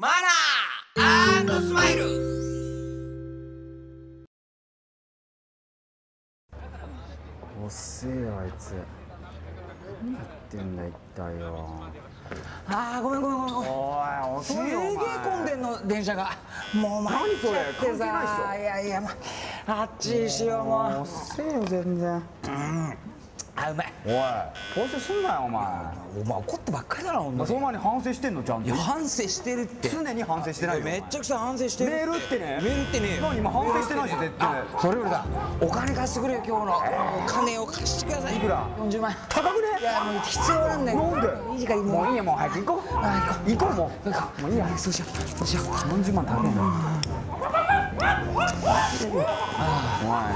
マナースマイル。遅えよあいつ。何やってんだ一体よ。あーごめんごめんごめんごめん。おいすげえ混んでんの電車が。もう参っちゃってさいやいや、まあっちにしようもう。遅えよ全然あうまいおい。反省すんなよお前。お前怒ってばっかりだなほんとに。その前に反省してんのちゃんと。いや反省してるって。常に反省してないよ。めっちゃくちゃ反省してる。メールってね。メールってね何今反省してないし絶対。それよりだ。お金貸してくれよ今日の。お金を貸してください。いくら？40万。円高くね？いやもう必要なんだよ。なんで？いい時間ももういいよもう早く行こう。あ行こう。も行こう。もういいや。そうしよう。そうしよう。う40万高えなお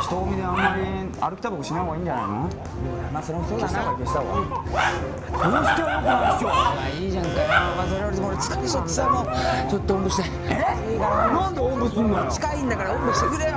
い人混みであんまり歩きタバコしない方がいいんじゃないの？まあそれもそうだな消した方がいいどうしてよくないでしょまあいいじゃんかよまあそれよりも俺疲れちゃってさもうちょっとおんぶしてえいいからなんでおんぶすんのよ近いんだからおんぶしてくれよ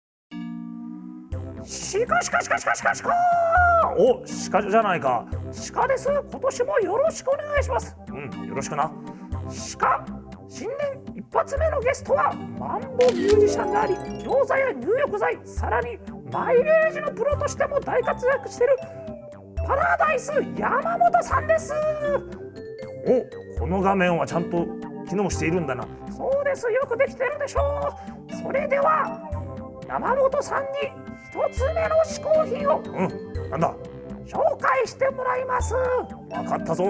シカシカシカシカシカシカ。お鹿じゃないか。鹿です。今年もよろしくお願いします。うんよろしくな。鹿新年一発目のゲストはマンボミュージシャンであり餃子や入浴剤さらにマイレージのプロとしても大活躍してるパラダイス山本さんです。おこの画面はちゃんと機能しているんだな。そうです。よくできてるでしょう。それでは山本さんに一つ目の嗜好品をうんなんだ？紹介してもらいます。わかったぞ。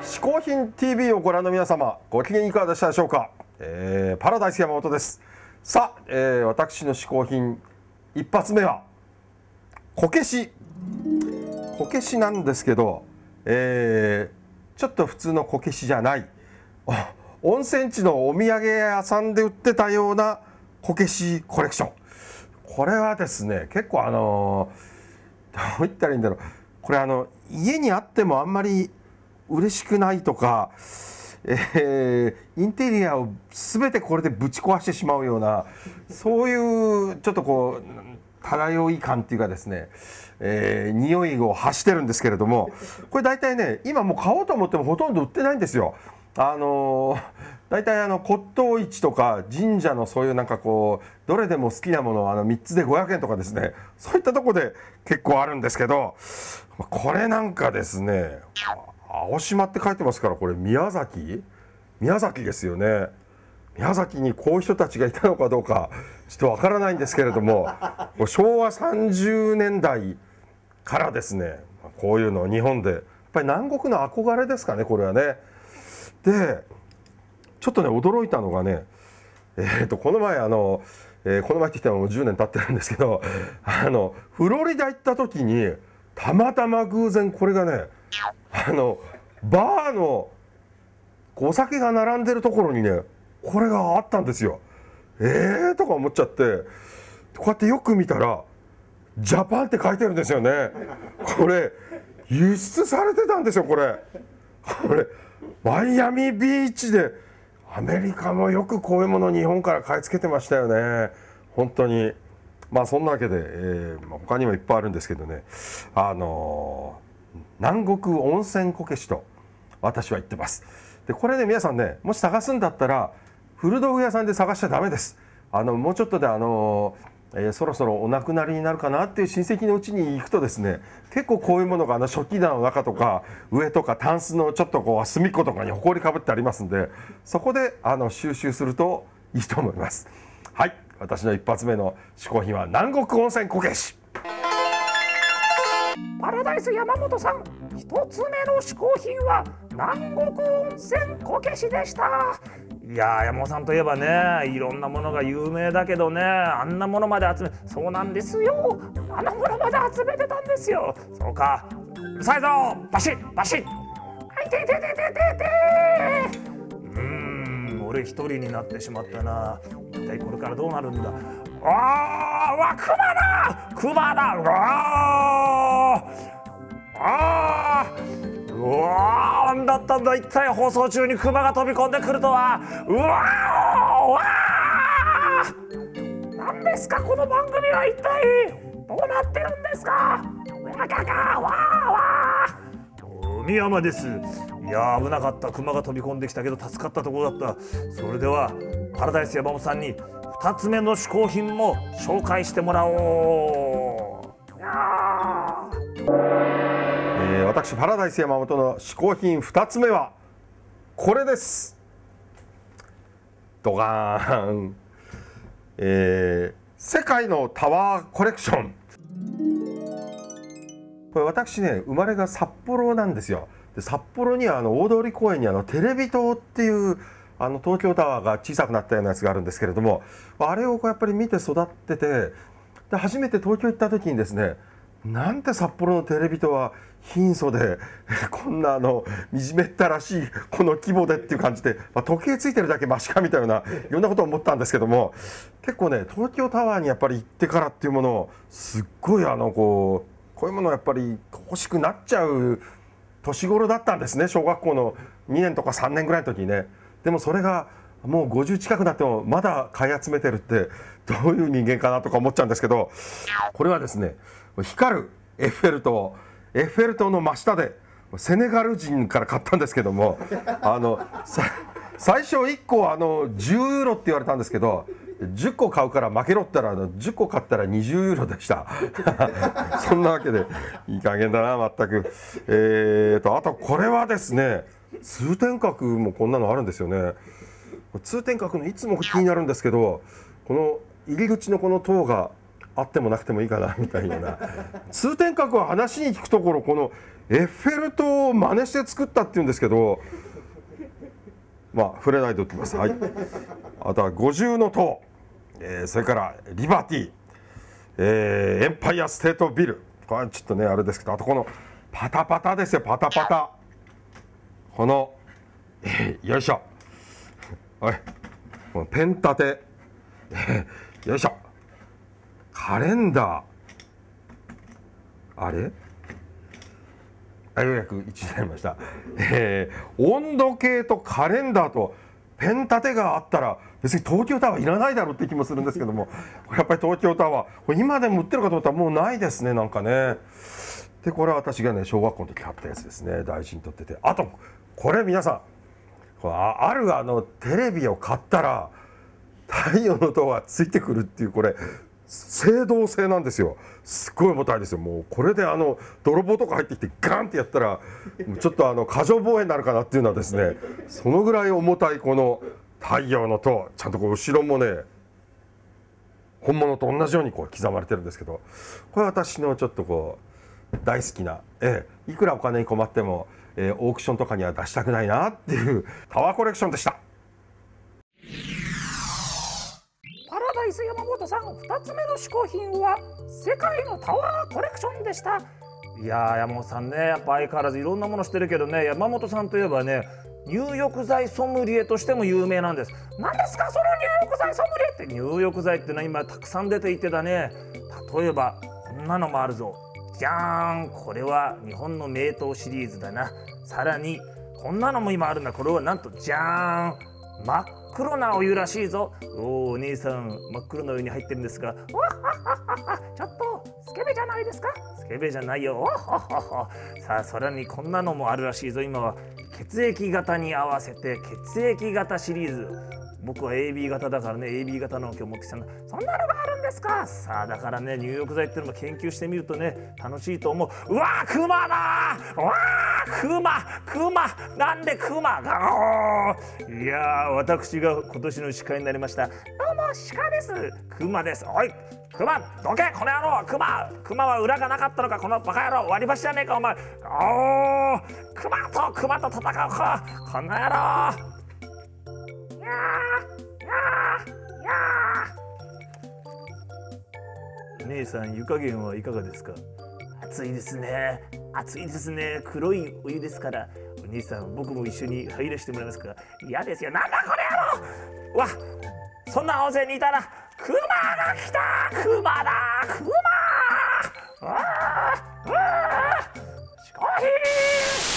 嗜好品 TV をご覧の皆様ご機嫌いかがでしたでしょうか、えーパラダイス山本です。さあ、えー私の嗜好品一発目はこけし。こけしなんですけど、えーちょっと普通のこけしじゃない。お温泉地のお土産屋さんで売ってたようなこけしコレクションこれはですね結構あのどう言ったらいいんだろうこれあの家にあってもあんまり嬉しくないとか、えーインテリアを全てこれでぶち壊してしまうようなそういうちょっとこう漂い感っていうかですね、えー匂いを発してるんですけれどもこれ大体ね今もう買おうと思ってもほとんど売ってないんですよ。あのー 大体あの骨董市とか神社のそういうなんかこうどれでも好きなものはあの3つで500円とかですね。そういったとこで結構あるんですけどこれなんかですね青島って書いてますからこれ宮崎？宮崎ですよね。宮崎にこういう人たちがいたのかどうかちょっとわからないんですけれども昭和30年代からですねこういうの日本で。やっぱり南国の憧れですかねこれはね。でちょっとね驚いたのがねえー、とこの前あの、えーこの前って言ってももう10年経ってるんですけどあのフロリダ行った時にたまたま偶然これがねあのバーのお酒が並んでるところにねこれがあったんですよ。えーとか思っちゃってこうやってよく見たら「ジャパン」って書いてるんですよね。これ輸出されてたんですよこれ。これマイアミビーチでアメリカもよくこういうものを日本から買い付けてましたよね。本当に。まあそんなわけで、えーま他にもいっぱいあるんですけどね。あのー南国温泉こけしと私は言ってます。でこれね皆さんねもし探すんだったら古道具屋さんで探しちゃダメです。あのもうちょっとであのえーそろそろお亡くなりになるかなっていう親戚のうちに行くとですね結構こういうものがあの食器棚の中とか上とかタンスのちょっとこう隅っことかに埃かぶってありますんでそこであの収集するといいと思います。はい。私の一発目の嗜好品は南国温泉こけし。パラダイス山本さん。一つ目の嗜好品は南国温泉こけしでした。いや山本さんといえばねいろんなものが有名だけどねあんなものまで集めそうなんですよ。あんなものまで集めてたんですよ。そうか。うるさいぞバシッバシッ。はいてててててて。うん俺一人になってしまったな。一体これからどうなるんだ。あーわクマだ。クマだ。うわー。あー。うわーなんだったんだ。一体放送中にクマが飛び込んでくるとは。うわー。うわー何ですかこの番組は一体。どうなってるんですか。わかか。わーわー。海山です。いや危なかった。クマが飛び込んできたけど助かったところだった。それではパラダイス山本さんに2つ目の嗜好品も紹介してもらおう。私パラダイス山本の嗜好品2つ目はこれです。ドガーン、えー世界のタワーコレクション。これ私ね生まれが札幌なんですよ。で札幌にはあの大通公園にあのテレビ塔っていうあの東京タワーが小さくなったようなやつがあるんですけれどもあれをこうやっぱり見て育っててで初めて東京行った時にですねなんて札幌のテレビ塔は貧相で こんなあの惨めったらしいこの規模でっていう感じで、まあ、時計ついてるだけマシかみたいないろんなことを思ったんですけども結構ね東京タワーにやっぱり行ってからっていうものをすっごいあのこうこういうものやっぱり欲しくなっちゃう年頃だったんですね小学校の2年とか3年ぐらいの時にね。でもそれがもう50近くなってもまだ買い集めてるってどういう人間かなとか思っちゃうんですけどこれはですね光るエッフェル塔。エッフェル塔の真下でセネガル人から買ったんですけども あのさ最初1個あの10ユーロって言われたんですけど10個買うから負けろったらあの10個買ったら20ユーロでした。そんなわけでいい加減だな全く。えーとあとこれはですね通天閣もこんなのあるんですよね。通天閣のいつも気になるんですけどこの入り口のこの塔があってもなくてもいいかなみたいな。通天閣は話に聞くところこのエッフェル塔を真似して作ったっていうんですけどまあ触れないでおきます。はい。あとは五重の塔、えーそれからリバティ、えーエンパイアステートビル。これちょっとねあれですけどあとこのパタパタですよパタパタ。この、えーよいしょ。おい。このペン立て、よいしょ。カレンダー。あれ？あようやく一致になりました、えー温度計とカレンダーとペン立てがあったら別に東京タワーいらないだろうって気もするんですけどもこれやっぱり東京タワーこれ今でも売ってるかと思ったらもうないですねなんかね。でこれは私がね小学校の時買ったやつですね。大事に取ってて。あとこれ皆さんこれああるあのテレビを買ったら太陽の塔がついてくるっていうこれ青銅製なんですよすごい重たいですよもうこれであの泥棒とか入ってきてガンってやったらちょっとあの過剰防衛になるかなっていうのはですねそのぐらい重たいこの太陽の塔ちゃんとこう後ろもね本物と同じようにこう刻まれてるんですけどこれ私のちょっとこう大好きな、ええ、いくらお金に困っても、えーオークションとかには出したくないなっていうタワーコレクションでした。イス山本さん2つ目の嗜好品は世界のタワーコレクションでした。いやー山本さんねやっぱ相変わらずいろんなものしてるけどね山本さんといえばね入浴剤ソムリエとしても有名なんです。何ですかその入浴剤ソムリエって？入浴剤ってのは今たくさん出ていてだね。例えばこんなのもあるぞ。じゃーんこれは日本の名刀シリーズだな。さらにこんなのも今あるんだ。これはなんとじゃーん真っ黒なお湯らしいぞ。おおお兄さん真っ黒なお湯に入ってるんですが。わっはっはっはちょっとスケベじゃないですか？スケベじゃないよ。おっはっはさあさらにこんなのもあるらしいぞ。今は血液型に合わせて血液型シリーズ。僕は AB 型だからね AB 型の今日持ってきたんだそんなのがあるんですか？さあだからね入浴剤っていうのも研究してみるとね楽しいと思う。うわークマだ！ーうわークマクマなんでクマがいやー私が今年の鹿になりました。どうも鹿です。クマです。おいクマどけ！この野郎クマクマは裏がなかったのか？このバカ野郎割り箸じゃねえかお前！おー！クマとクマと戦うか？この野郎！姉さん湯加減はいかがですか？暑いですね。暑いですね。黒いお湯ですから。お兄さん僕も一緒に入らせてもらえますか嫌ですよ。なんだこれ野郎！わそんな温泉にいたらクマが来た！クマだ！クマあー！あー！シコヒー